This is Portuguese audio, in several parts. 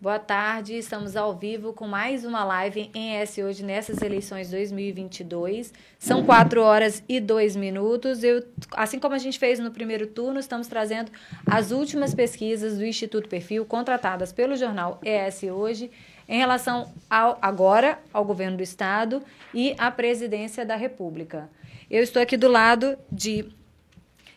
Boa tarde, estamos ao vivo com mais uma live em S hoje nessas eleições 2022. São 4 horas e 2 minutos. Eu, assim como a gente fez no primeiro turno, estamos trazendo as últimas pesquisas do Instituto Perfil contratadas pelo jornal ES hoje em relação ao, agora ao governo do estado e à presidência da República. Eu estou aqui do lado de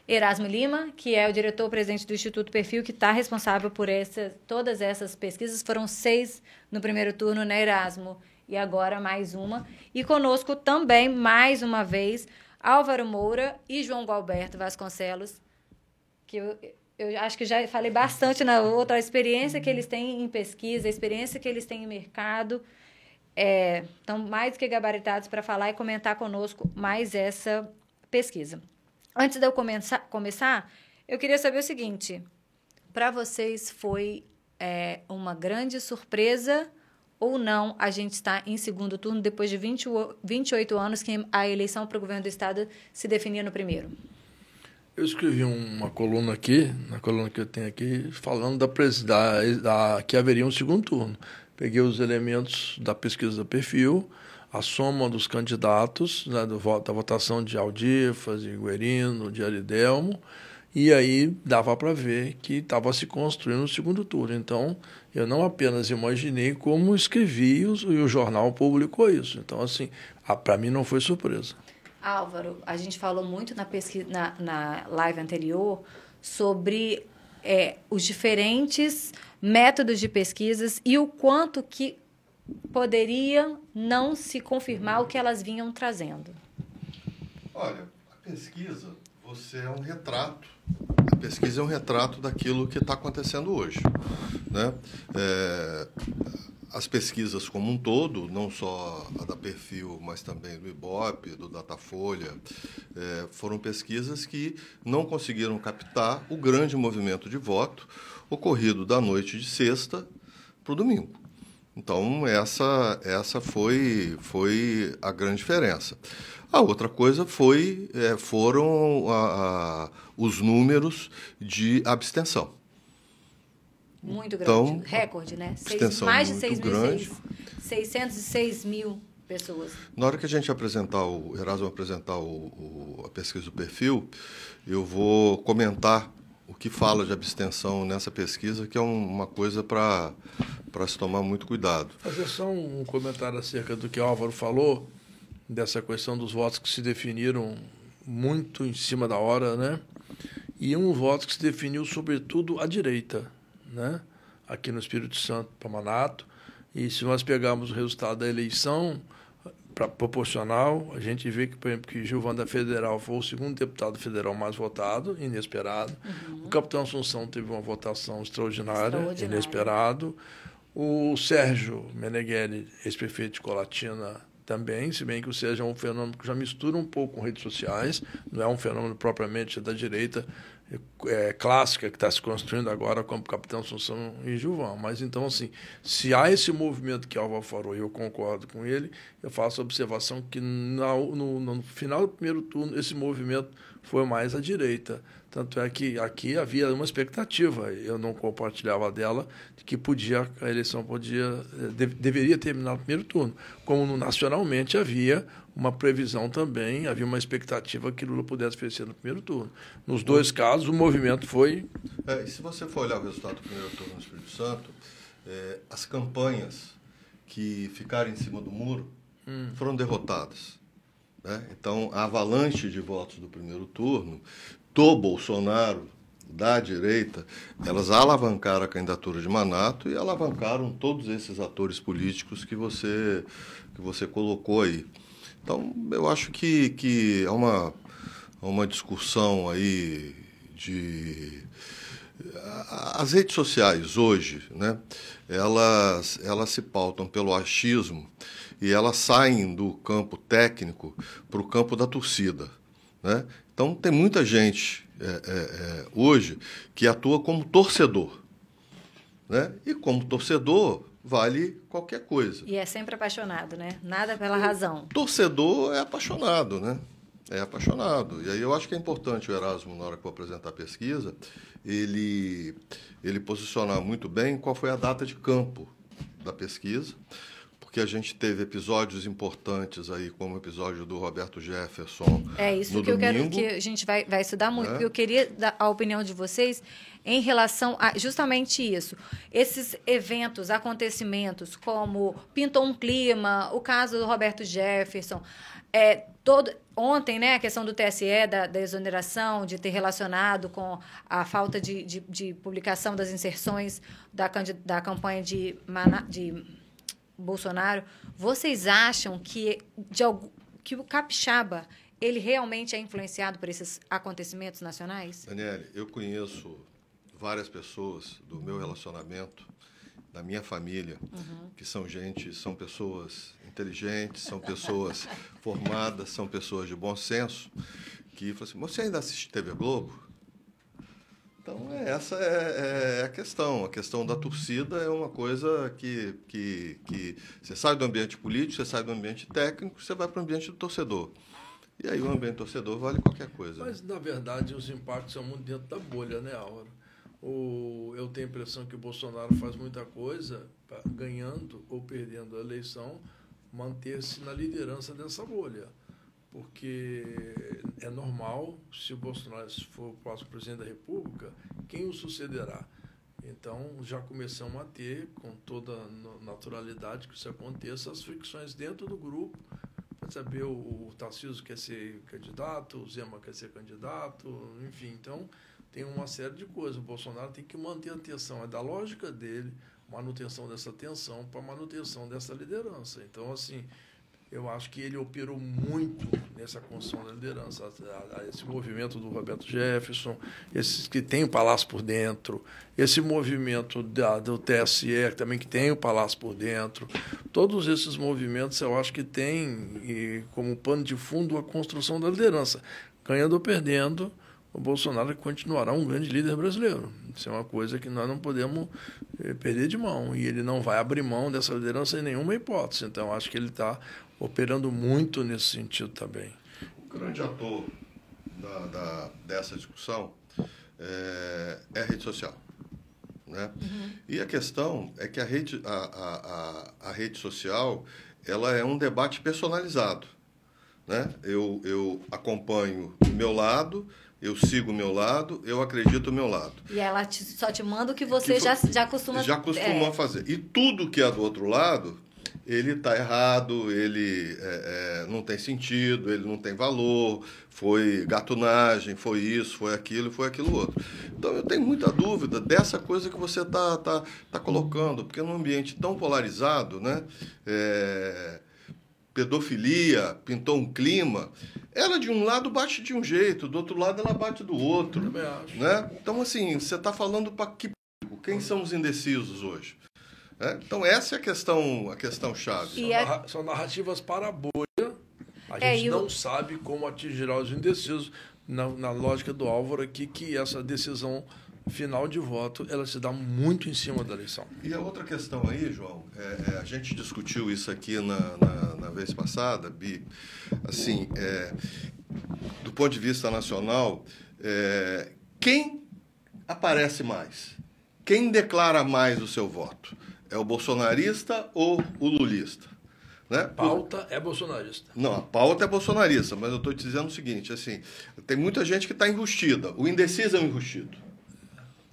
Erasmo Lima, que é o diretor-presidente do Instituto Perfil, que está responsável por essa, todas essas pesquisas. Foram seis no primeiro turno, né, Erasmo? E agora mais uma. E conosco também, mais uma vez, Álvaro Moura e João Galberto Vasconcelos, que eu, eu acho que já falei bastante na outra experiência que eles têm em pesquisa, a experiência que eles têm em mercado. É, estão mais do que gabaritados para falar e comentar conosco mais essa pesquisa. Antes de eu começar, começar eu queria saber o seguinte: para vocês foi é, uma grande surpresa ou não a gente está em segundo turno depois de 20, 28 anos que a eleição para o governo do estado se definia no primeiro? Eu escrevi uma coluna aqui, na coluna que eu tenho aqui, falando da, da, da que haveria um segundo turno. Peguei os elementos da pesquisa do perfil, a soma dos candidatos, né, da votação de Aldifas, de Guerino, de Aridelmo, e aí dava para ver que estava se construindo o segundo turno. Então, eu não apenas imaginei como escrevi e o jornal publicou isso. Então, assim, para mim não foi surpresa. Álvaro, a gente falou muito na, pesquisa, na, na live anterior sobre é, os diferentes métodos de pesquisas e o quanto que poderia não se confirmar o que elas vinham trazendo? Olha, a pesquisa, você é um retrato. A pesquisa é um retrato daquilo que está acontecendo hoje. Né? É, as pesquisas como um todo, não só a da Perfil, mas também do Ibope, do Datafolha, é, foram pesquisas que não conseguiram captar o grande movimento de voto ocorrido da noite de sexta para o domingo. Então, essa, essa foi, foi a grande diferença. A outra coisa foi, é, foram a, a, os números de abstenção. Muito grande, então, recorde, né? Seis, mais de 6 mil, 606 mil pessoas. Na hora que a gente apresentar, o Erasmo apresentar o, o, a pesquisa do perfil, eu vou comentar o que fala de abstenção nessa pesquisa, que é uma coisa para se tomar muito cuidado. Fazer só um comentário acerca do que o Álvaro falou, dessa questão dos votos que se definiram muito em cima da hora, né? E um voto que se definiu sobretudo à direita, né? Aqui no Espírito Santo, Pamanato. E se nós pegarmos o resultado da eleição, proporcional. A gente vê que, por exemplo, que Gilvanda Federal foi o segundo deputado federal mais votado, inesperado. Uhum. O capitão Assunção teve uma votação extraordinária, extraordinária. inesperado. O Sérgio Meneghelli, ex-prefeito de Colatina, também, se bem que o Sérgio é um fenômeno que já mistura um pouco com redes sociais, não é um fenômeno propriamente da direita, é, clássica que está se construindo agora como Capitão Assunção e Gilvão. Mas então, assim, se há esse movimento que Alva falou, e eu concordo com ele, eu faço a observação que no, no, no final do primeiro turno esse movimento foi mais à direita. Tanto é que aqui havia uma expectativa, eu não compartilhava dela, de que podia a eleição podia de, deveria terminar no primeiro turno, como nacionalmente havia uma previsão também, havia uma expectativa que Lula pudesse vencer no primeiro turno. Nos dois casos, o movimento foi. É, e se você for olhar o resultado do primeiro turno no Espírito Santo, é, as campanhas que ficaram em cima do muro hum. foram derrotadas. Né? Então, a avalanche de votos do primeiro turno do Bolsonaro, da direita, elas alavancaram a candidatura de Manato e alavancaram todos esses atores políticos que você, que você colocou aí. Então, eu acho que, que é uma, uma discussão aí de. As redes sociais hoje, né, elas, elas se pautam pelo achismo e elas saem do campo técnico para o campo da torcida. Né? Então, tem muita gente é, é, é, hoje que atua como torcedor. Né? E como torcedor, vale qualquer coisa. E é sempre apaixonado, né? Nada pela razão. Torcedor é apaixonado, né? É apaixonado. E aí eu acho que é importante o Erasmo, na hora que for apresentar a pesquisa, ele, ele posicionar muito bem qual foi a data de campo da pesquisa, porque a gente teve episódios importantes aí, como o episódio do Roberto Jefferson. É isso que domingo, eu quero que a gente vai, vai estudar muito, porque eu queria dar a opinião de vocês em relação a justamente isso. Esses eventos, acontecimentos, como pintou um clima, o caso do Roberto Jefferson, é, todo, ontem, né, a questão do TSE, da, da exoneração, de ter relacionado com a falta de, de, de publicação das inserções da, da campanha de, de Bolsonaro, vocês acham que, de, que o capixaba ele realmente é influenciado por esses acontecimentos nacionais? Daniele, eu conheço várias pessoas do meu relacionamento, da minha família, uhum. que são gente, são pessoas inteligentes, são pessoas formadas, são pessoas de bom senso, que falam assim, você ainda assiste TV Globo? Então, é, essa é, é, a questão. A questão da torcida é uma coisa que, que, que você sai do ambiente político, você sai do ambiente técnico, você vai para o ambiente do torcedor. E aí o ambiente torcedor vale qualquer coisa. Mas, né? na verdade, os impactos são muito dentro da bolha, né, Álvaro? O, eu tenho a impressão que o Bolsonaro faz muita coisa, ganhando ou perdendo a eleição, manter-se na liderança dessa bolha. Porque é normal, se o Bolsonaro for o próximo presidente da República, quem o sucederá? Então, já começamos a ter, com toda naturalidade que isso aconteça, as fricções dentro do grupo, para saber o, o Tarcísio quer ser candidato, o Zema quer ser candidato, enfim. Então, tem uma série de coisas. O Bolsonaro tem que manter a atenção, é da lógica dele, manutenção dessa tensão para manutenção dessa liderança. Então, assim, eu acho que ele operou muito nessa construção da liderança. Esse movimento do Roberto Jefferson, esses que tem o palácio por dentro, esse movimento da, do TSE também que tem o palácio por dentro. Todos esses movimentos eu acho que tem como pano de fundo a construção da liderança. Ganhando ou perdendo, o Bolsonaro continuará um grande líder brasileiro. Isso é uma coisa que nós não podemos eh, perder de mão. E ele não vai abrir mão dessa liderança em nenhuma hipótese. Então, acho que ele está operando muito nesse sentido também. O grande ator da, da dessa discussão é, é, a rede social. Né? Uhum. E a questão é que a rede, a, a, a, a rede social ela é um debate personalizado. Né? Eu, eu acompanho o meu lado, eu sigo o meu lado, eu acredito o meu lado. E ela te, só te manda o que você que, já, já costuma Já costuma é. fazer. E tudo que é do outro lado, ele está errado, ele é, é, não tem sentido, ele não tem valor, foi gatunagem, foi isso, foi aquilo, foi aquilo outro. Então eu tenho muita dúvida dessa coisa que você está tá, tá colocando, porque num ambiente tão polarizado, né? É, pedofilia, pintou um clima, ela de um lado bate de um jeito, do outro lado ela bate do outro. Né? Então, assim, você está falando para que público? Quem são os indecisos hoje? É? Então, essa é a questão, a questão chave. São, é... narra são narrativas para a bolha. A é, gente não sabe como atingirá os indecisos. Na, na lógica do Álvaro aqui, que essa decisão final de voto ela se dá muito em cima da eleição. E a outra questão aí, João, é, é, a gente discutiu isso aqui na, na, na vez passada, Bi, assim, é, do ponto de vista nacional, é, quem aparece mais? Quem declara mais o seu voto? É o bolsonarista ou o lulista? Né? Pauta é bolsonarista. Não, a pauta é bolsonarista, mas eu estou te dizendo o seguinte, assim, tem muita gente que está enrustida. O indeciso é um enrustido.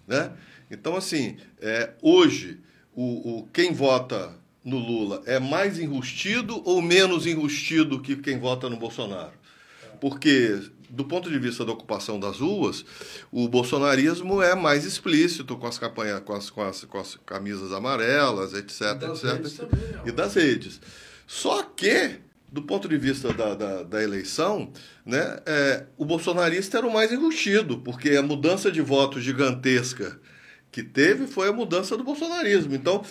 Né? Então, assim, é, hoje, o, o, quem vota no Lula é mais enrustido ou menos enrustido que quem vota no Bolsonaro? Porque, do ponto de vista da ocupação das ruas, o bolsonarismo é mais explícito com as campanhas, com as, com as, com as camisas amarelas, etc, etc. Também, e das redes. Só que do ponto de vista da, da, da eleição, né, é, o bolsonarista era o mais enrustido, porque a mudança de voto gigantesca que teve foi a mudança do bolsonarismo. Então,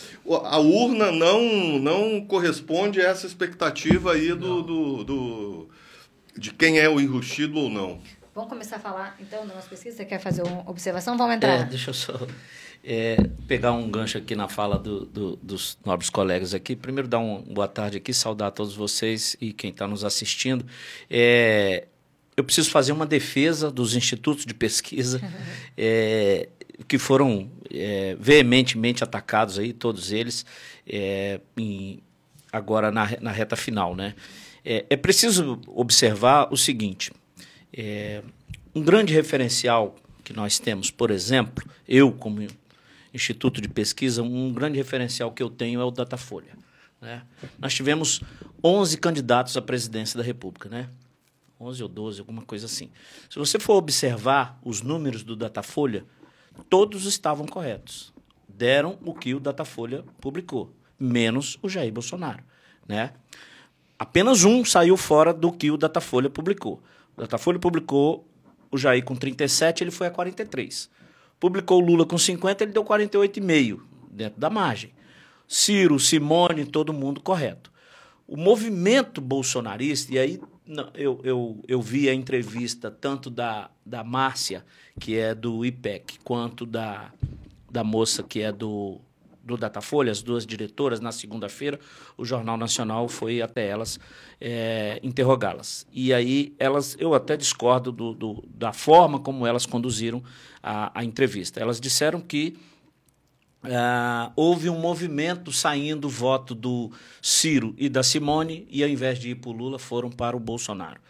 a urna não, não corresponde a essa expectativa aí do, do, do, de quem é o enrustido ou não. Vamos começar a falar, então, da nossa pesquisa? Você quer fazer uma observação? Vamos entrar. É, deixa eu só é, pegar um gancho aqui na fala do, do, dos nobres colegas aqui. Primeiro, dar uma boa tarde aqui, saudar a todos vocês e quem está nos assistindo. É, eu preciso fazer uma defesa dos institutos de pesquisa é, que foram é, veementemente atacados aí, todos eles, é, em, agora na, na reta final. Né? É, é preciso observar o seguinte: é, um grande referencial que nós temos, por exemplo, eu como instituto de pesquisa, um grande referencial que eu tenho é o Datafolha. Né? Nós tivemos 11 candidatos à presidência da República, né? 11 ou 12, alguma coisa assim. Se você for observar os números do Datafolha, todos estavam corretos. Deram o que o Datafolha publicou, menos o Jair Bolsonaro. Né? Apenas um saiu fora do que o Datafolha publicou. O Datafolha publicou o Jair com 37, ele foi a 43. Publicou Lula com 50, ele deu 48,5 dentro da margem. Ciro, Simone, todo mundo correto. O movimento bolsonarista, e aí eu, eu, eu vi a entrevista tanto da, da Márcia, que é do IPEC, quanto da, da moça que é do, do Datafolha, as duas diretoras, na segunda-feira, o Jornal Nacional foi até elas é, interrogá-las. E aí elas, eu até discordo do, do, da forma como elas conduziram a, a entrevista. Elas disseram que Uh, houve um movimento saindo voto do Ciro e da Simone e ao invés de ir para o Lula foram para o Bolsonaro.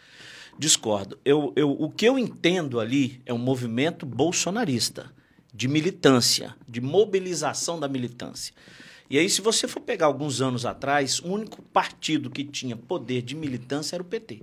Discordo. Eu, eu, o que eu entendo ali é um movimento bolsonarista, de militância, de mobilização da militância. E aí, se você for pegar alguns anos atrás, o único partido que tinha poder de militância era o PT.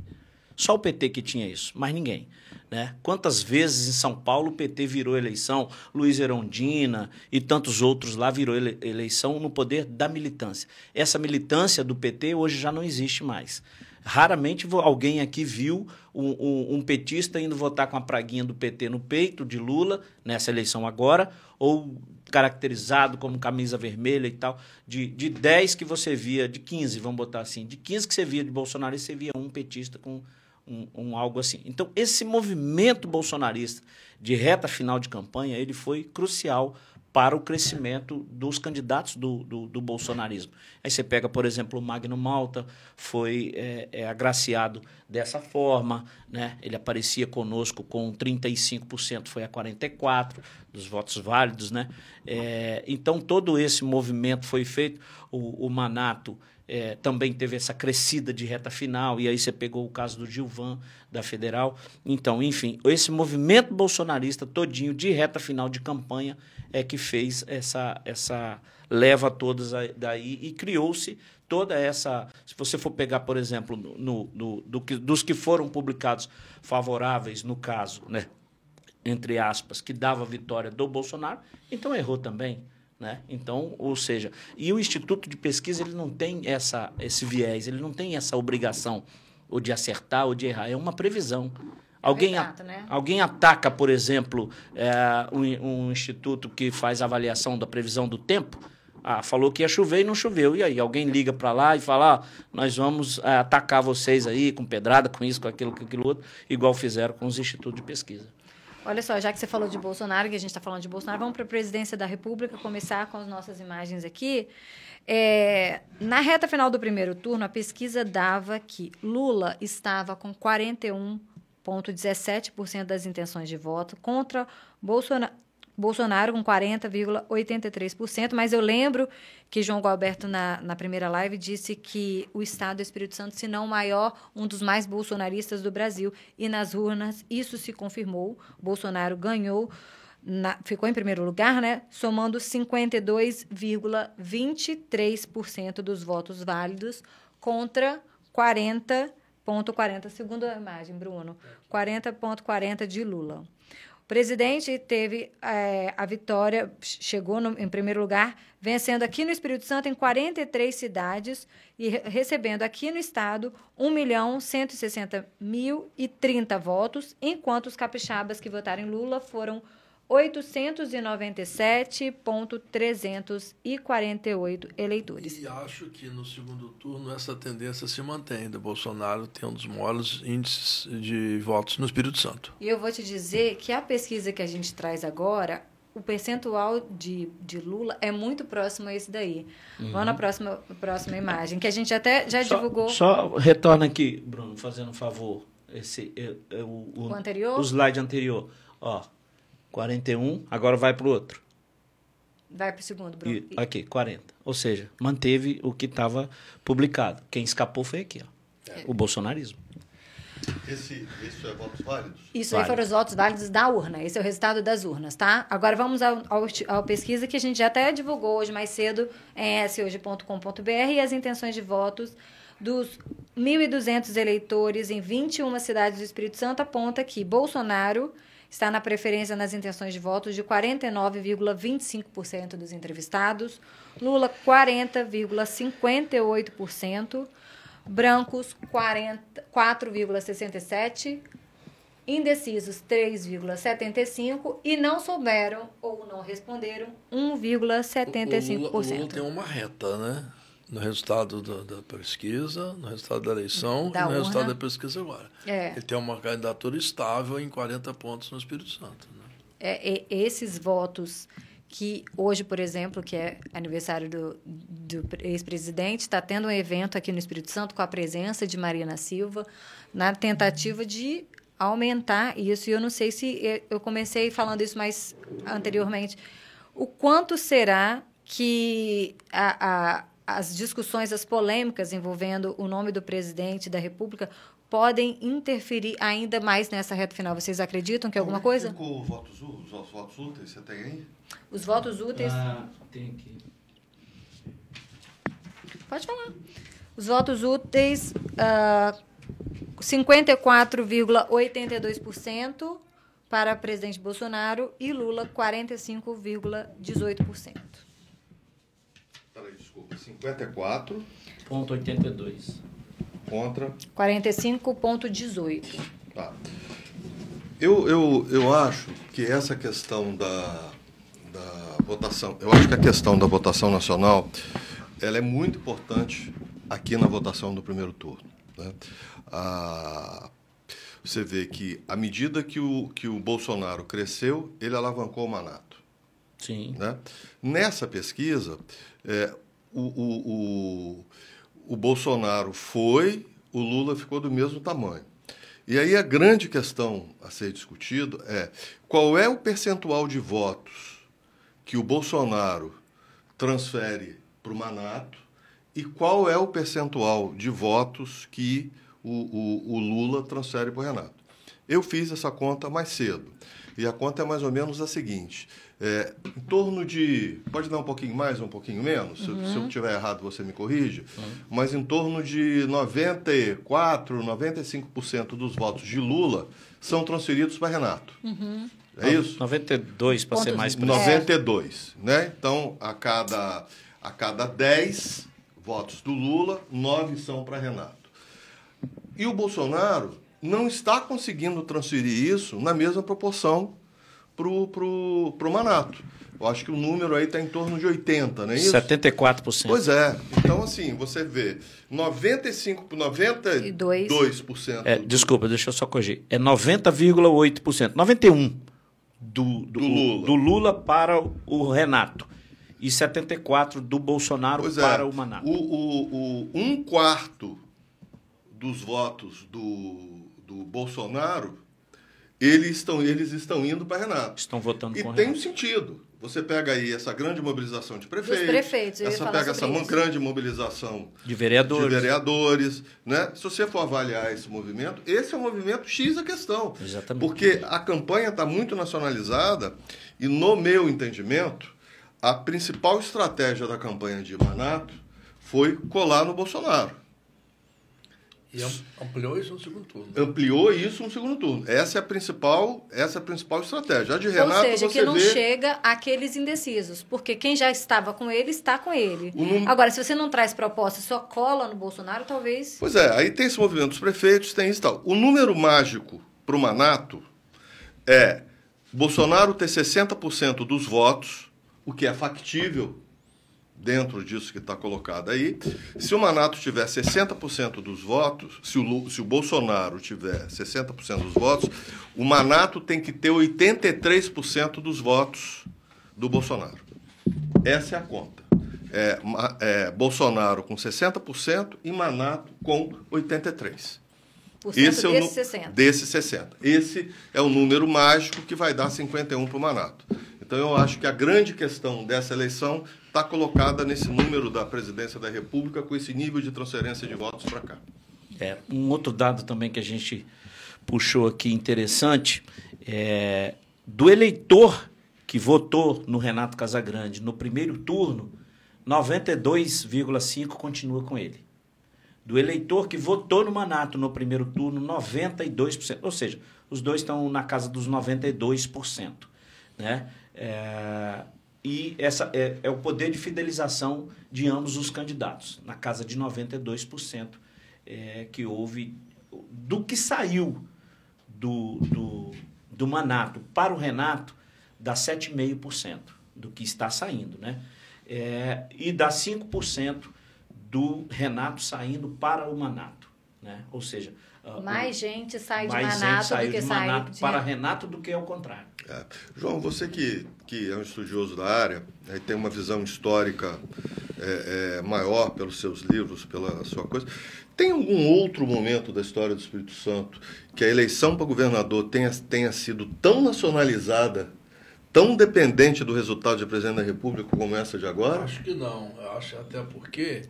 Só o PT que tinha isso, mais ninguém. Né? Quantas vezes em São Paulo o PT virou eleição, Luiz Erondina e tantos outros lá virou ele eleição no poder da militância. Essa militância do PT hoje já não existe mais. Raramente alguém aqui viu um, um, um, petista indo votar com a praguinha do PT no peito de Lula, nessa eleição agora, ou caracterizado como camisa vermelha e tal. De, de 10 que você via, de 15, vamos botar assim, de 15 que você via de Bolsonaro, você via um petista com um, um, algo assim. Então, esse movimento bolsonarista de reta final de campanha, ele foi crucial para o crescimento dos candidatos do, do, do bolsonarismo. Aí você pega, por exemplo, o Magno Malta, foi é, é, agraciado dessa forma, né? ele aparecia conosco com 35%, foi a 44% dos votos válidos. Né? É, então, todo esse movimento foi feito. O, o Manato é, também teve essa crescida de reta final, e aí você pegou o caso do Gilvan, da Federal. Então, enfim, esse movimento bolsonarista todinho de reta final de campanha é que fez essa, essa leva todas daí e criou-se toda essa. Se você for pegar, por exemplo, no, no, do que, dos que foram publicados favoráveis, no caso, né, entre aspas, que dava vitória do Bolsonaro, então errou também. Né? Então, ou seja, e o Instituto de Pesquisa ele não tem essa, esse viés, ele não tem essa obrigação ou de acertar ou de errar, é uma previsão. Alguém, Exato, né? alguém ataca, por exemplo, é, um, um, instituto que faz avaliação da previsão do tempo. Ah, falou que ia chover e não choveu. E aí, alguém liga para lá e fala: ah, nós vamos é, atacar vocês aí com pedrada, com isso, com aquilo, com aquilo outro, igual fizeram com os institutos de pesquisa. Olha só, já que você falou de Bolsonaro, que a gente está falando de Bolsonaro, vamos para a presidência da República, começar com as nossas imagens aqui. É, na reta final do primeiro turno, a pesquisa dava que Lula estava com 41,17% das intenções de voto contra Bolsonaro, Bolsonaro com 40,83%, mas eu lembro que João Galberto, na, na primeira live, disse que o Estado do Espírito Santo, se não maior, um dos mais bolsonaristas do Brasil. E nas urnas isso se confirmou. Bolsonaro ganhou, na, ficou em primeiro lugar, né? Somando 52,23% dos votos válidos contra 40,40, segundo a imagem, Bruno, 40,40 de Lula. O presidente teve é, a vitória, chegou no, em primeiro lugar, vencendo aqui no Espírito Santo em 43 cidades e re recebendo aqui no estado 1 milhão 160 mil e 30 votos, enquanto os capixabas que votaram em Lula foram 897.348 eleitores. E acho que no segundo turno essa tendência se mantém. O Bolsonaro tem um dos maiores índices de votos no Espírito Santo. E eu vou te dizer que a pesquisa que a gente traz agora, o percentual de, de Lula é muito próximo a esse daí. Uhum. Vamos na próxima, próxima imagem, que a gente até já só, divulgou. Só retorna aqui, Bruno, fazendo um favor esse, é, é o, o, anterior? O slide anterior. Ó, 41, agora vai para o outro. Vai para o segundo, Bruno. E, aqui, 40. Ou seja, manteve o que estava publicado. Quem escapou foi aqui, ó. É. O bolsonarismo. Esse, isso é votos válidos? Isso aí foram os votos válidos da urna. Esse é o resultado das urnas, tá? Agora vamos ao, ao, ao pesquisa que a gente já até divulgou hoje mais cedo em shoje.com.br e as intenções de votos dos 1.200 eleitores em 21 cidades do Espírito Santo aponta que Bolsonaro está na preferência nas intenções de votos de 49,25% dos entrevistados, Lula 40,58%, brancos 4,67%, indecisos 3,75% e não souberam ou não responderam 1,75%. O, o, o Lula tem uma reta, né? No resultado da, da, pesquisa, no resultado da eleição da e no urna. resultado da pesquisa agora. É. Ele tem uma candidatura estável em 40 pontos no Espírito Santo. Né? É, esses votos que hoje, por exemplo, que é aniversário do, do ex-presidente, está tendo um evento aqui no Espírito Santo com a presença de Marina Silva, na tentativa de aumentar isso. E eu não sei se eu comecei falando isso mais anteriormente. O quanto será que a, a as discussões, as polêmicas envolvendo o nome do presidente da República podem interferir ainda mais nessa reta final. Vocês acreditam que é alguma coisa? Ficou votos, os votos úteis, você tem aí? Os votos úteis. Ah, tem aqui. Pode falar. Os votos úteis, uh, 54,82% para presidente Bolsonaro e Lula, 45,18%. 54,82. Contra? 45,18. Tá. Eu, eu, eu acho que essa questão da, da votação, eu acho que a questão da votação nacional, ela é muito importante aqui na votação do primeiro turno. Né? Ah, você vê que, à medida que o, que o Bolsonaro cresceu, ele alavancou o Manato. Sim. Né? Nessa pesquisa, é, o, o, o, o Bolsonaro foi, o Lula ficou do mesmo tamanho. E aí a grande questão a ser discutido é qual é o percentual de votos que o Bolsonaro transfere para o Manato e qual é o percentual de votos que o, o, o Lula transfere para o Renato. Eu fiz essa conta mais cedo. E a conta é mais ou menos a seguinte: é, em torno de. Pode dar um pouquinho mais, um pouquinho menos? Uhum. Se, se, eu estiver errado, você me corrige. Uhum. Mas em torno de 94, 95% dos votos de Lula são transferidos para Renato. Uhum. É isso? 92, para ser mais preciso. 92. Né? Então, a cada, a cada 10 votos do Lula, 9 são para Renato. E o Bolsonaro não está conseguindo transferir isso na mesma proporção para o pro, pro Manato. Eu acho que o número aí está em torno de 80, não é isso? 74%. Pois é. Então, assim, você vê 95, 92%. É, desculpa, deixa eu só corrigir. É 90,8%. 91% do, do, do, Lula. do Lula para o Renato. E 74% do Bolsonaro pois é. para é. o Manato. O, o, o, um quarto dos votos do, do Bolsonaro eles estão, eles estão indo para Renato. Estão votando e com tem Renato. um sentido. Você pega aí essa grande mobilização de prefeitos, Dos prefeitos essa pega essa isso. grande mobilização de vereadores. de vereadores, né? Se você for avaliar esse movimento, esse é o movimento X da questão. Exatamente. Porque a campanha está muito nacionalizada e no meu entendimento, a principal estratégia da campanha de Manato foi colar no Bolsonaro. E ampliou isso no segundo turno. Ampliou isso no segundo turno. Essa é a principal, essa é a principal estratégia. A de Renato, Ou seja, você que não vê... chega aqueles indecisos, porque quem já estava com ele está com ele. Num... Agora, se você não traz proposta, só cola no Bolsonaro, talvez. Pois é, aí tem esse movimento dos prefeitos, tem isso e tal. O número mágico para o Manato é Bolsonaro ter 60% dos votos, o que é factível dentro disso que está colocado aí. Se o Manato tiver 60% dos votos, se o, se o Bolsonaro tiver 60% dos votos, o Manato tem que ter 83% dos votos do Bolsonaro. Essa é a conta. É, é, Bolsonaro com 60% e Manato com 83%. Esse é o desses nu- 60. Desses 60. Esse é o número mágico que vai dar 51 para o Manato. Então, eu acho que a grande questão dessa eleição está colocada nesse número da presidência da República, com esse nível de transferência de votos para cá. É, um outro dado também que a gente puxou aqui interessante é do eleitor que votou no Renato Casagrande no primeiro turno, 92,5 continua com ele. Do eleitor que votou no Manato no primeiro turno, 92%. Ou seja, os dois estão na casa dos 92%. Né? É, e essa é, é o poder de fidelização de ambos os candidatos, na casa de 92% é, que houve do que saiu do, do, do Manato para o Renato, dá 7,5% do que está saindo. Né? É, e dá 5% do Renato saindo para o Manato. Né? Ou seja, ah, Mais gente sai de mais Manato do que de sai Manato de... para Renato do que ao contrário. É. João, você que, que é um estudioso da área né, e tem uma visão histórica é, é, maior pelos seus livros, pela sua coisa, tem algum outro momento da história do Espírito Santo que a eleição para governador tenha, tenha sido tão nacionalizada, tão dependente do resultado de presidente da República como essa de agora? Acho que não. Eu acho até porque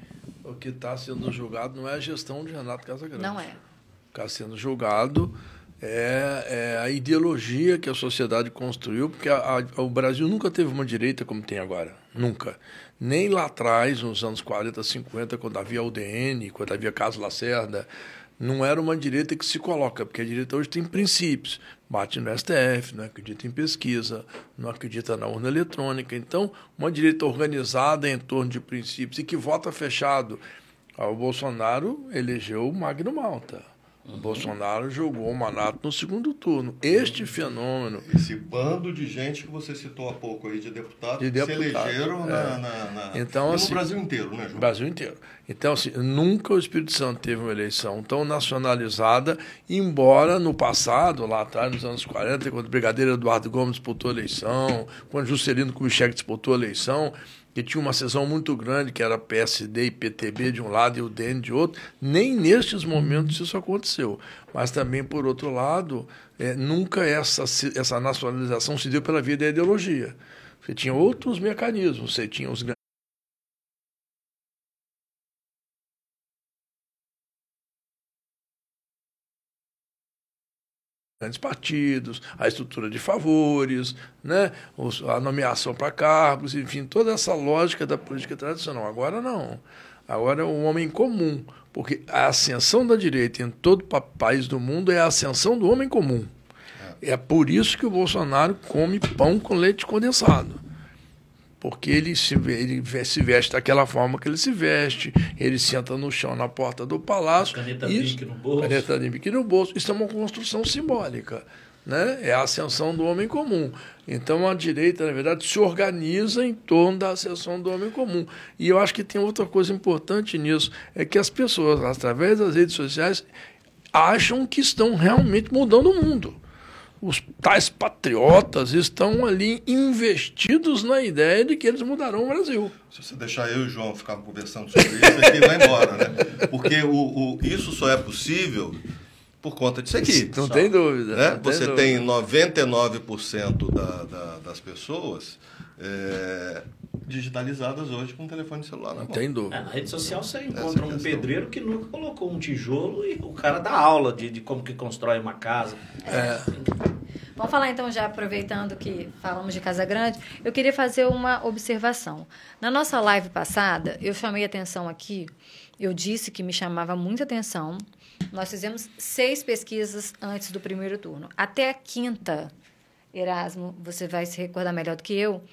o que está sendo julgado não é a gestão de Renato Casagrande. Não é. O que está sendo julgado é, é a ideologia que a sociedade construiu, porque a- a- o Brasil nunca teve uma direita como tem agora. Nunca. Nem lá atrás, nos anos 40, 50, quando havia UDN, quando havia Caso Lacerda, não era uma direita que se coloca, porque a direita hoje tem princípios. Bate no STF, não acredita em pesquisa, não acredita na urna eletrônica. Então, uma direita organizada em torno de princípios e que vota fechado. Ah, O Bolsonaro elegeu o Magno Malta. O Bolsonaro jogou o Manato no segundo turno. Este fenômeno Esse bando de gente que você citou há pouco aí, de deputados, De que se deputado, elegeram é. na, na, na- Então, no assim, Brasil inteiro, né, João? Brasil inteiro. Então, assim, nunca o Espírito Santo teve uma eleição tão nacionalizada, embora no passado, lá atrás, nos anos 40, quando o brigadeiro Eduardo Gomes disputou a eleição, quando Juscelino Kubitschek disputou a eleição, que tinha uma seção muito grande, que era PSD e PTB de um lado e o DN de outro, nem nestes momentos isso aconteceu. Mas também, por outro lado, eh, nunca essa, essa nacionalização se deu pela via da ideologia. Você tinha outros mecanismos, você tinha os grandes partidos, a estrutura de favores, né? a nomeação para cargos, enfim, toda essa lógica da política tradicional. Agora não. Agora é o homem comum, porque a ascensão da direita em todo pa- país do mundo é a ascensão do homem comum. É por isso que o Bolsonaro come pão com leite condensado. Porque ele se, ele se veste daquela forma que ele se veste, ele senta no chão na porta do palácio. Caneta Isso- no bolso. Caneta de bique no bolso. Isso é uma construção simbólica. Né? É a ascensão do homem comum. Então a direita, na verdade, se organiza em torno da ascensão do homem comum. E eu acho que tem outra coisa importante nisso: é que as pessoas, através das redes sociais, acham que estão realmente mudando o mundo. Os tais patriotas estão ali investidos na ideia de que eles mudarão o Brasil. Se você deixar eu e o João ficar conversando sobre isso, aqui vai embora, né? Porque o, o- isso só é possível por conta disso aqui. Não Só. tem dúvida. Né? não tem Você dúvida. tem 99% da, da, das pessoas é, digitalizadas hoje com um telefone celular na Não mão. tem É, dúvida. na rede social você encontra é um pedreiro que nunca colocou um tijolo e o cara dá aula de, de como que constrói uma casa. Vamos falar então, já aproveitando que falamos de Casa Grande, eu queria fazer uma observação. Na nossa live passada, eu chamei atenção aqui, eu disse que me chamava muita atenção. Nós fizemos seis pesquisas antes do primeiro turno. Até a quinta, Erasmo, você vai se recordar melhor do que eu,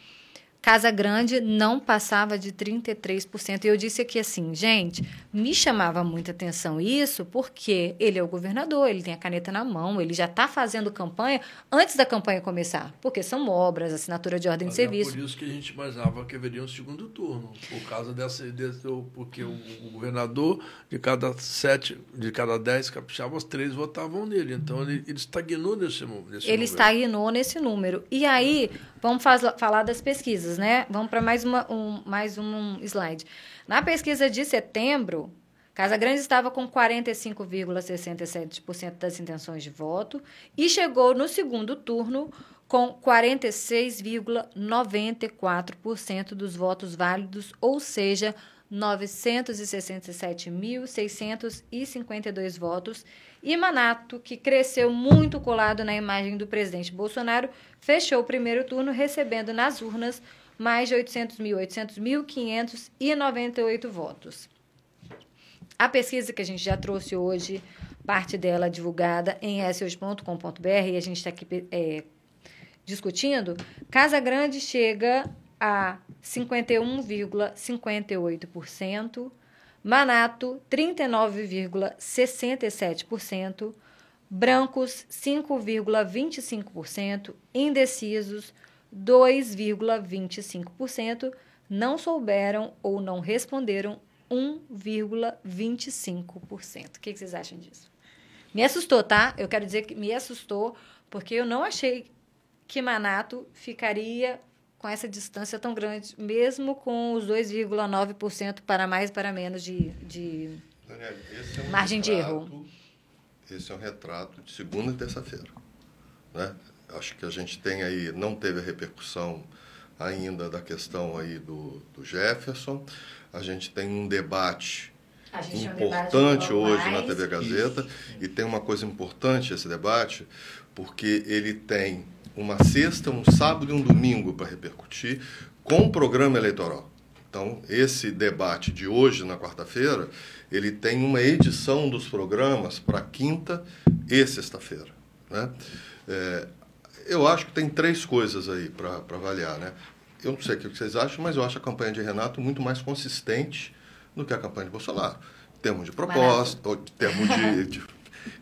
Casa Grande não passava de 33%. E eu disse aqui assim, gente, me chamava muita atenção isso porque ele é o governador, ele tem a caneta na mão, ele já está fazendo campanha antes da campanha começar, porque são obras, assinatura de ordem de Mas é serviço. por isso que a gente imaginava que haveria um segundo turno, por causa dessa, desse, porque o, o governador, de cada sete, de cada dez capixabas, três votavam nele. Então ele, ele estagnou nesse, nesse Ele número. estagnou nesse número. E aí, vamos faz- falar das pesquisas, né? Vamos para mais, um, mais um slide. Na pesquisa de setembro, Casa Grande estava com 45,67% das intenções de voto e chegou no segundo turno com 46,94% dos votos válidos, ou seja, 967.652 votos. E Manato, que cresceu muito colado na imagem do presidente Bolsonaro, fechou o primeiro turno recebendo nas urnas mais de 800 mil, 800 mil, 598 votos. A pesquisa que a gente já trouxe hoje, parte dela divulgada em shoje.com.br, e a gente está aqui é, discutindo, Casa Grande chega a 51,58%, Manato 39,67%, brancos 5,25%, indecisos 2,25%, não souberam ou não responderam 1,25%. O que vocês acham disso? Me assustou, tá? Eu quero dizer que me assustou, porque eu não achei que Manato ficaria com essa distância tão grande, mesmo com os 2,9% para mais e para menos de, de Daniel, é um margem retrato, de erro. Esse é um retrato de segunda e terça-feira. Né? Acho que a gente tem aí, não teve a repercussão ainda da questão aí do, do Jefferson. A gente tem um debate importante hoje na TV Gazeta Isso. e tem uma coisa importante esse debate porque ele tem uma sexta, um sábado e um domingo para repercutir com o programa eleitoral. Então, esse debate de hoje, na quarta-feira, ele tem uma edição dos programas para quinta e sexta-feira. Né? É, eu acho que tem três coisas aí para avaliar. Né? Eu não sei o que vocês acham, mas eu acho a campanha de Renato muito mais consistente do que a campanha de Bolsonaro. Em termos de proposta, ou em termos de, de,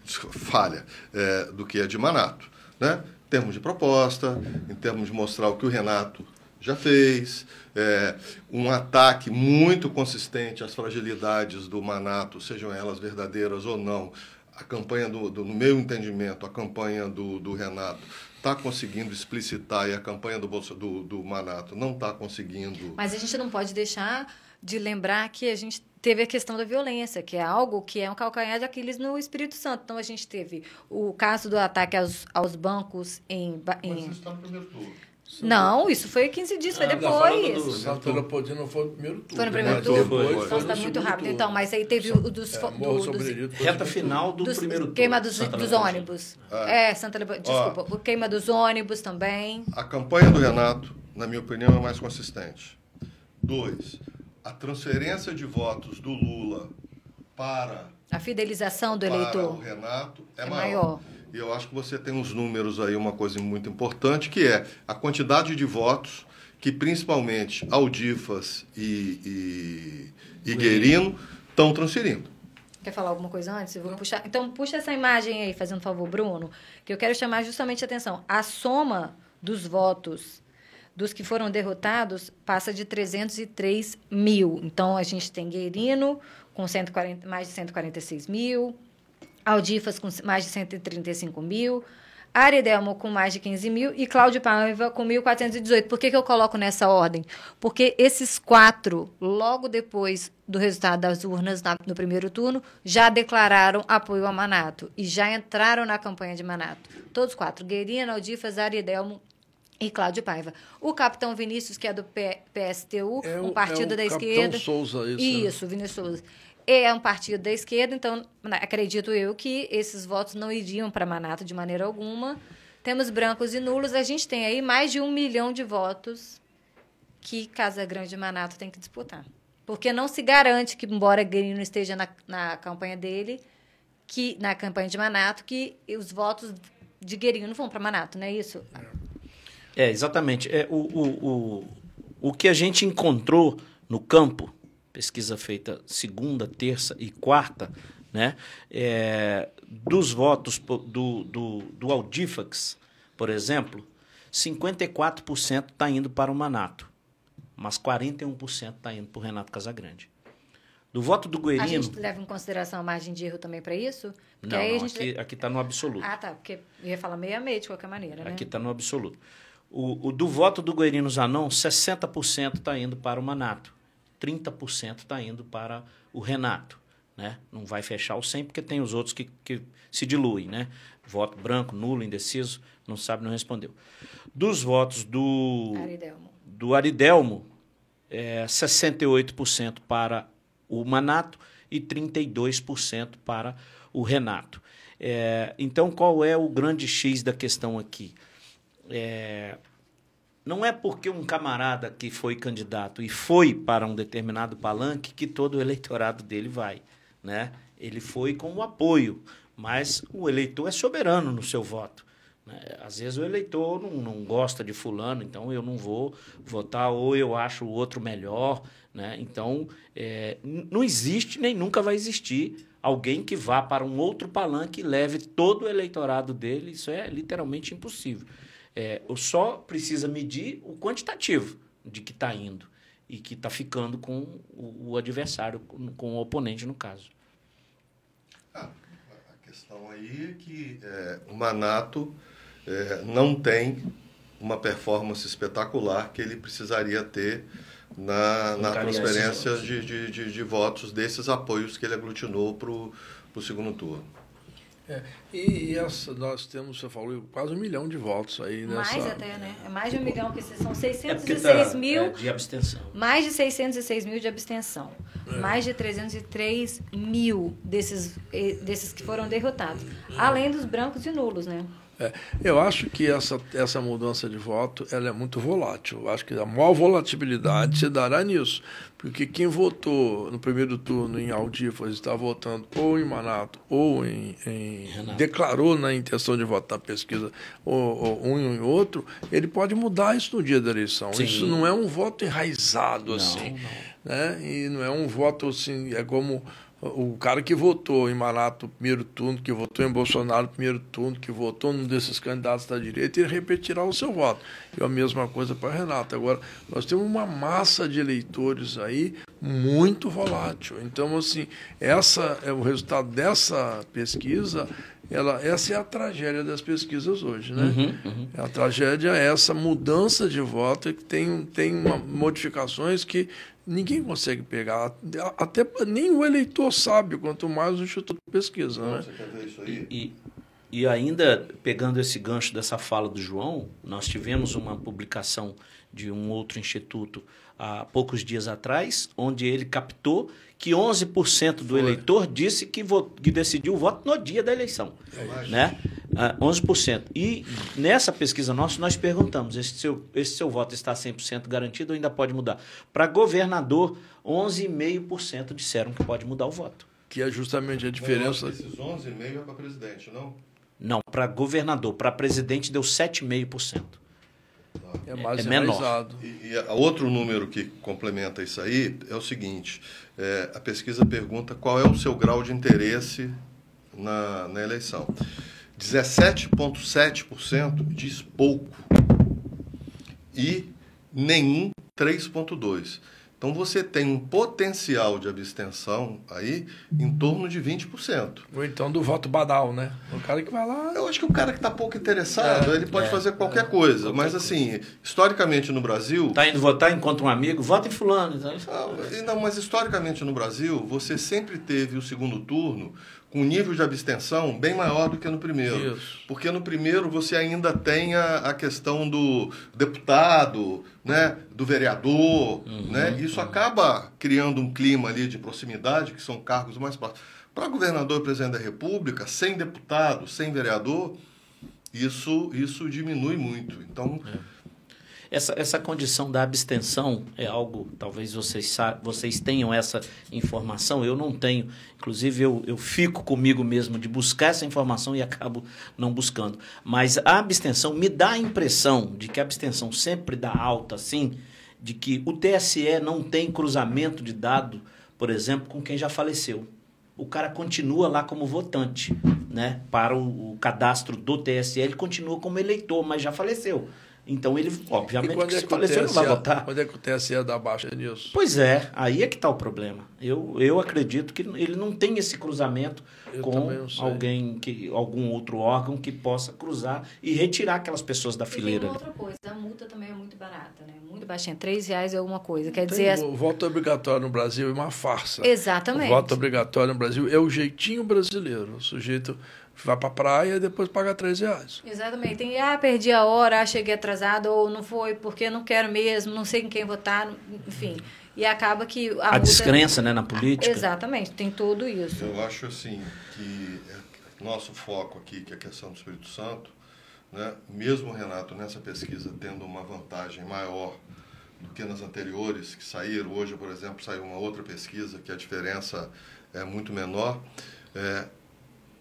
de falha, é, do que a de Manato. Né? Em termos de proposta, em termos de mostrar o que o Renato já fez, é, um ataque muito consistente às fragilidades do Manato, sejam elas verdadeiras ou não. A campanha, do, do no meu entendimento, a campanha do, do Renato está conseguindo explicitar e a campanha do, Bolso, do, do Manato não está conseguindo. Mas a gente não pode deixar de lembrar que a gente teve a questão da violência, que é algo que é um calcanhar de Aquiles no Espírito Santo. Então a gente teve o caso do ataque aos, aos bancos em. em... Mas isso está no primeiro turno. Não, isso foi 15 dias, foi ah, depois. Do, Santa Leopoldina foi no primeiro turno. Foi no primeiro né? turno? Foi, foi, Nossa, tá muito rápido. Turno. Então, mas aí teve o dos... É, do, dos reta final do dos, primeiro turno. Queima dos, dos ônibus. É, é Santa Leopoldina. Desculpa, o queima dos ônibus também. A campanha do Renato, na minha opinião, é mais consistente. Dois, a transferência de votos do Lula para... A fidelização do eleitor. o Renato é, é maior. maior. E eu acho que você tem uns números aí, uma coisa muito importante, que é a quantidade de votos que principalmente Aldifas e, e, e Guerino estão transferindo. Quer falar alguma coisa antes? Eu vou puxar. Então, puxa essa imagem aí, fazendo favor, Bruno, que eu quero chamar justamente a atenção. A soma dos votos dos que foram derrotados passa de 303 mil. Então, a gente tem Guerino com 140, mais de 146 mil, Aldifas com mais de 135 mil, Aridelmo com mais de 15 mil e Cláudio Paiva com 1.418. Por que, que eu coloco nessa ordem? Porque esses quatro, logo depois do resultado das urnas na, no primeiro turno, já declararam apoio a Manato e já entraram na campanha de Manato. Todos quatro, Guerina, Aldifas, Aridelmo e Cláudio Paiva. O capitão Vinícius, que é do P PSTU, é o, um partido é da esquerda. Souza, isso. Né? Isso, né? Vinícius Souza é um partido da esquerda, então né, acredito eu que esses votos não iriam para Manato de maneira alguma. Temos brancos e nulos, a gente tem aí mais de um milhão de votos que Casa Grande e Manato tem que disputar. Porque não se garante que, embora Grino esteja na, na campanha dele, que na campanha de Manato, que os votos de Guerino não vão para Manato, não é isso? É, exatamente. É, o, o, o, o que a gente encontrou no campo pesquisa feita segunda, terça e quarta, né? É, dos votos do, do, do Audifax, por exemplo, 54% está indo para o Manato, mas 41% está indo para o Renato Casagrande. Do voto do Guerino... A gente leva em consideração a margem de erro também para isso? Porque não, não gente... aqui está no absoluto. Ah, tá, porque ia falar meio a meio de qualquer maneira, né? Aqui está no absoluto. O, o, do voto do Guerino Zanon, 60% está indo para o Manato. 30% está indo para o Renato. Né? Não vai fechar o 100 porque tem os outros que, que se diluem. Né? Voto branco, nulo, indeciso, não sabe, não respondeu. Dos votos do Aridelmo, do Aridelmo é 68% para o Manato e 32% para o Renato. É, então, qual é o grande X da questão aqui? É, não é porque um camarada que foi candidato e foi para um determinado palanque que todo o eleitorado dele vai. Né? Ele foi como apoio, mas o eleitor é soberano no seu voto. Né? Às vezes o eleitor não, não gosta de fulano, então eu não vou votar, ou eu acho o outro melhor. Né? Então, é, não existe nem nunca vai existir alguém que vá para um outro palanque e leve todo o eleitorado dele. Isso é literalmente impossível. É, só precisa medir o quantitativo de que está indo e que está ficando com o, o, adversário, com o oponente, no caso. Ah, a questão aí é que é, o Manato é, não tem uma performance espetacular que ele precisaria ter na, na transferência de, de, de, de, votos desses apoios que ele aglutinou para o segundo turno. É, e, essa, nós temos, você falou, quase um milhão de votos aí nessa... Mais até, né? É mais de um milhão, porque são 606 é tá, mil... É de abstenção. Mais de 606 mil de abstenção. É. Mais de 303 mil desses, eh, desses que foram derrotados. Além dos brancos e nulos, né? É, eu acho que essa, essa mudança de voto ela é muito volátil. Eu acho que a maior volatilidade se dará nisso. Porque quem votou no primeiro turno em Aldífas está votando ou em Manato ou em. em declarou na intenção de votar na pesquisa ou, ou, um e outro, ele pode mudar isso no dia da eleição. Sim. Isso não é um voto enraizado não, assim. Não. Né? E não é um voto assim, é como o cara que votou em Marato no primeiro turno, que votou em Bolsonaro no primeiro turno, que votou num desses candidatos da direita, ele repetirá o seu voto. E a mesma coisa para Renato. Agora, nós temos uma massa de eleitores aí muito volátil. Então, assim, essa é o resultado dessa pesquisa. Ela, essa é a tragédia das pesquisas hoje, né? Uhum, uhum. A tragédia é essa mudança de voto que tem, tem uma, modificações que ninguém consegue pegar. Até nem o eleitor sabe, quanto mais o Instituto de Pesquisa. Né? Você quer ver isso aí? E, e ainda, pegando esse gancho dessa fala do João, nós tivemos uma publicação de um outro instituto há poucos dias atrás, onde ele captou que 11% do Foi. eleitor disse que, que decidiu o voto no dia da eleição. É né? Uh, 11%. E nessa pesquisa nossa, nós perguntamos: esse seu, esse seu voto está 100% garantido ou ainda pode mudar? Para governador, 11,5% disseram que pode mudar o voto. Que é justamente a diferença. Não, esses 11,5% é para presidente, não? Não, para governador. Para presidente deu 7,5%. É mais é menor. E, e outro número que complementa isso aí é o seguinte: é, a pesquisa pergunta qual é o seu grau de interesse na, na eleição. 17,7% diz pouco e nenhum 3,2%. Então você tem um potencial de abstenção aí em torno de 20%. Ou então do voto badal, né? O cara que vai lá. Eu acho que o cara que está pouco interessado, é, ele pode é, fazer qualquer é, coisa. Qualquer mas assim, historicamente no Brasil. Está indo votar, encontra um amigo, vota em fulano. Então... Não, não, mas historicamente no Brasil, você sempre teve o segundo turno com nível de abstenção bem maior do que no primeiro. Isso. Porque no primeiro você ainda tem a, a questão do deputado, né, do vereador, uhum, né? Isso uhum. acaba criando um clima ali de proximidade, que são cargos mais próximos. Para governador e presidente da República, sem deputado, sem vereador, isso isso diminui muito. Então, é essa, essa condição da abstenção é algo, talvez vocês, vocês tenham essa informação, eu não tenho. Inclusive, eu, eu fico comigo mesmo de buscar essa informação e acabo não buscando. Mas a abstenção me dá a impressão de que a abstenção sempre dá alta, assim, de que o TSE não tem cruzamento de dado, por exemplo, com quem já faleceu o cara continua lá como votante, né? Para o, o, cadastro do TSE, ele continua como eleitor, mas já faleceu. Então ele, obviamente, E que é se falecer não vai votar. Quando é que o TSE dá baixa nisso? Pois é, aí é que está o problema. Eu, eu acredito que ele não tem esse cruzamento Eu com alguém que algum outro órgão que possa cruzar e retirar aquelas pessoas da E tem fileira. uma ali. outra coisa, a multa também é muito barata, né? Muito baixinha, três reais é alguma coisa. Quer Tem- dizer, O voto obrigatório no Brasil é uma farsa. exatamente. O voto obrigatório no Brasil é o jeitinho brasileiro. O sujeito vai pra praia e depois paga três reais. Exatamente. Tem, ah, perdi a hora, ah, cheguei atrasado, ou não foi porque não quero mesmo, não sei em quem votar, enfim. E acaba que a, A descrença né, na política. Exatamente, tem tudo isso. Eu acho assim que é- nosso foco aqui, que é a questão do Espírito Santo, né, mesmo o Renato nessa pesquisa tendo uma vantagem maior do que nas anteriores que saíram, hoje, por exemplo, saiu uma outra pesquisa que a diferença é muito menor,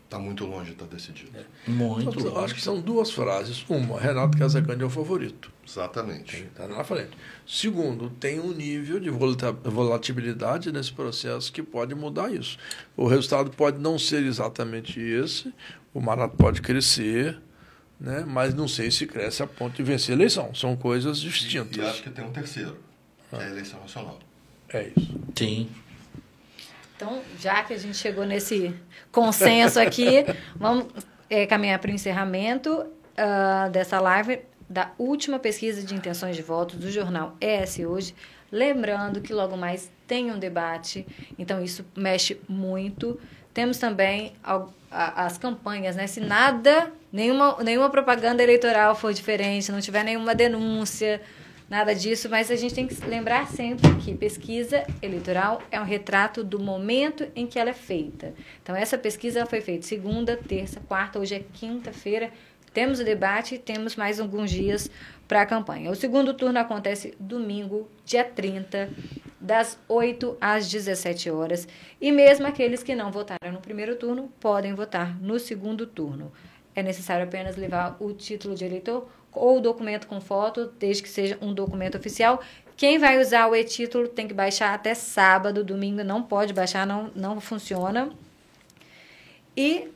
está muito longe de estar decidido. Muito Então, longe. acho que são duas frases. Uma, Renato Casagrande é o favorito. Exatamente. Está na frente. Segundo, tem um nível de volatilidade nesse processo que pode mudar isso. O resultado pode não ser exatamente esse, o Marato pode crescer, né? mas não sei se cresce a ponto de vencer a eleição. São coisas E distintas. acho que tem um terceiro, que é a eleição nacional. É isso. Sim. Então, já que a gente chegou nesse consenso aqui, vamos é, caminhar para o encerramento ah, dessa live da última pesquisa de intenções de votos do jornal ES Hoje. Lembrando que logo mais tem um debate, então isso mexe muito. Temos também as campanhas, né? Se nada, nenhuma, nenhuma propaganda eleitoral for diferente, não tiver nenhuma denúncia, nada disso, mas a gente tem que lembrar sempre que pesquisa eleitoral é um retrato do momento em que ela é feita. Então, essa pesquisa foi feita segunda, terça, quarta, hoje é quinta-feira. Temos o debate e temos mais alguns dias para a campanha. O segundo turno acontece domingo, dia 30, das 8 às 17 horas. E mesmo aqueles que não votaram no primeiro turno podem votar no segundo turno. É necessário apenas levar o título de eleitor ou o documento com foto, desde que seja um documento oficial. Quem vai usar o e-título tem que baixar até sábado, domingo não pode baixar, não, não funciona. E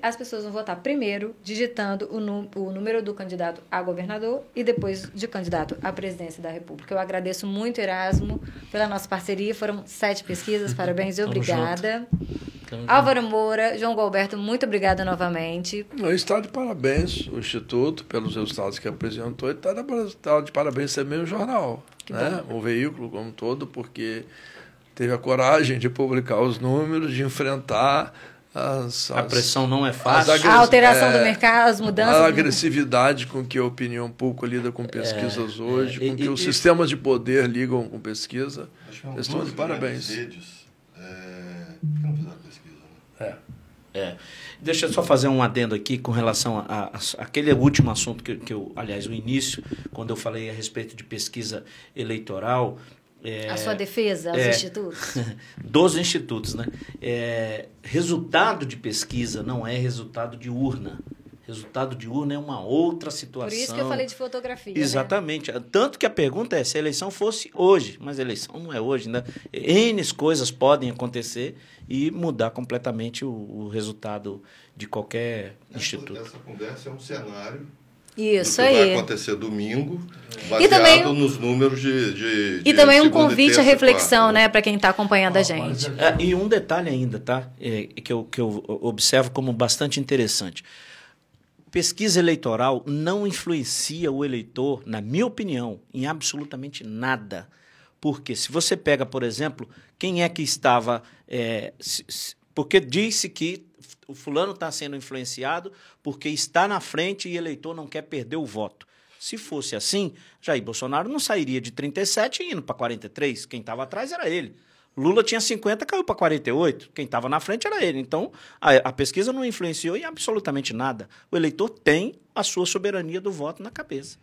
as pessoas vão votar primeiro digitando o, o número do candidato a governador e depois de candidato à presidência da República. Eu agradeço muito, Erasmo, pela nossa parceria. Foram sete pesquisas, parabéns e obrigada. Tamo Álvaro Moura, João Galberto, muito obrigada novamente. Não, está de parabéns o Instituto pelos resultados que apresentou e está de, está de parabéns também o jornal, né? o veículo como um todo, porque teve a coragem de publicar os números, de enfrentar as, A as- pressão não é fácil. A alteração é, do mercado, as mudanças. a agressividade com que a opinião pública lida com pesquisas hoje, é, com e- que e- os e- sistemas de poder ligam com pesquisa. Acho que foram Estão duas de parabéns. redes é, É. Deixa eu só fazer um adendo aqui com relação a, a- a- aquele último assunto que, que eu, aliás, o início, quando eu falei a respeito de pesquisa eleitoral. é, A sua defesa aos é. institutos. dos institutos, né? É, resultado de pesquisa não é resultado de urna. Resultado de urna é uma outra situação. Por isso que eu falei de fotografia. né? Exatamente. Tanto que a pergunta é se a eleição fosse hoje, mas a eleição não é hoje. Né? N coisas podem acontecer e mudar completamente o, o resultado de qualquer instituto. Essa, essa conversa é um cenário Isso que vai aí. acontecer domingo, E baseado também- nos números de, de, E de também um e convite à terça e reflexão, quarta, né, para quem está acompanhando a gente. É, e um detalhe ainda, tá? É, que, eu, que eu observo como bastante interessante. Pesquisa eleitoral não influencia o eleitor, na minha opinião, em absolutamente nada. Porque se você pega, por exemplo, quem é que estava. é, se- se- porque disse que o fulano está sendo influenciado porque está na frente e eleitor não quer perder o voto. Se fosse assim, Jair Bolsonaro não sairia de 37 e indo para 43. Quem estava atrás era ele. Lula tinha 50, caiu para 48. Quem estava na frente era ele. Então, a, a pesquisa não influenciou em absolutamente nada. O eleitor tem a sua soberania do voto na cabeça.